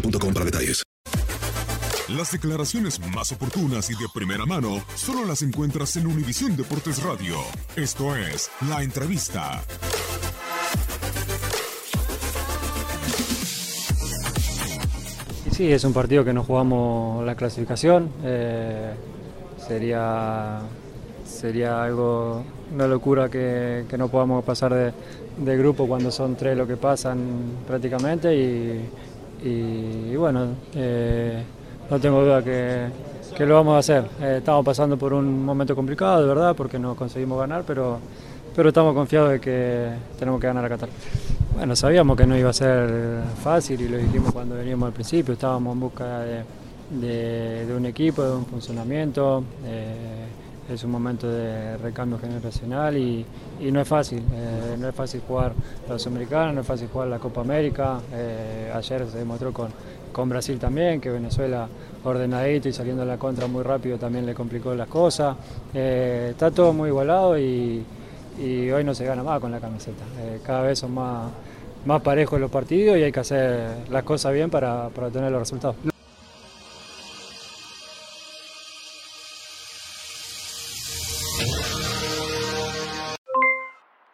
boostmobile.com para detalles. Las declaraciones más oportunas y de primera mano solo las encuentras en Univisión Deportes Radio. Esto es La Entrevista. Y Sí, es un partido que no jugamos la clasificación. eh, sería, sería algo, una locura que, que no podamos pasar de, de grupo cuando son tres lo que pasan prácticamente. Y, y- bueno, eh, no tengo duda que, lo vamos a hacer. Eh, estamos pasando por un momento complicado, de verdad, porque no conseguimos ganar, pero, pero estamos confiados de que tenemos que ganar a Qatar. Bueno, sabíamos que no iba a ser fácil y lo dijimos cuando veníamos al principio, estábamos en busca de un equipo, de un funcionamiento, eh, es un momento de recambio generacional y, no es fácil, eh, no es fácil jugar la Sudamericana, no es fácil jugar la Copa América, eh, ayer se demostró con, con Brasil también, que Venezuela ordenadito y saliendo a la contra muy rápido también le complicó las cosas, Eh, está todo muy igualado y, hoy no se gana más con la camiseta. Cada vez son más, más parejos los partidos y hay que hacer las cosas bien para, para obtener los resultados.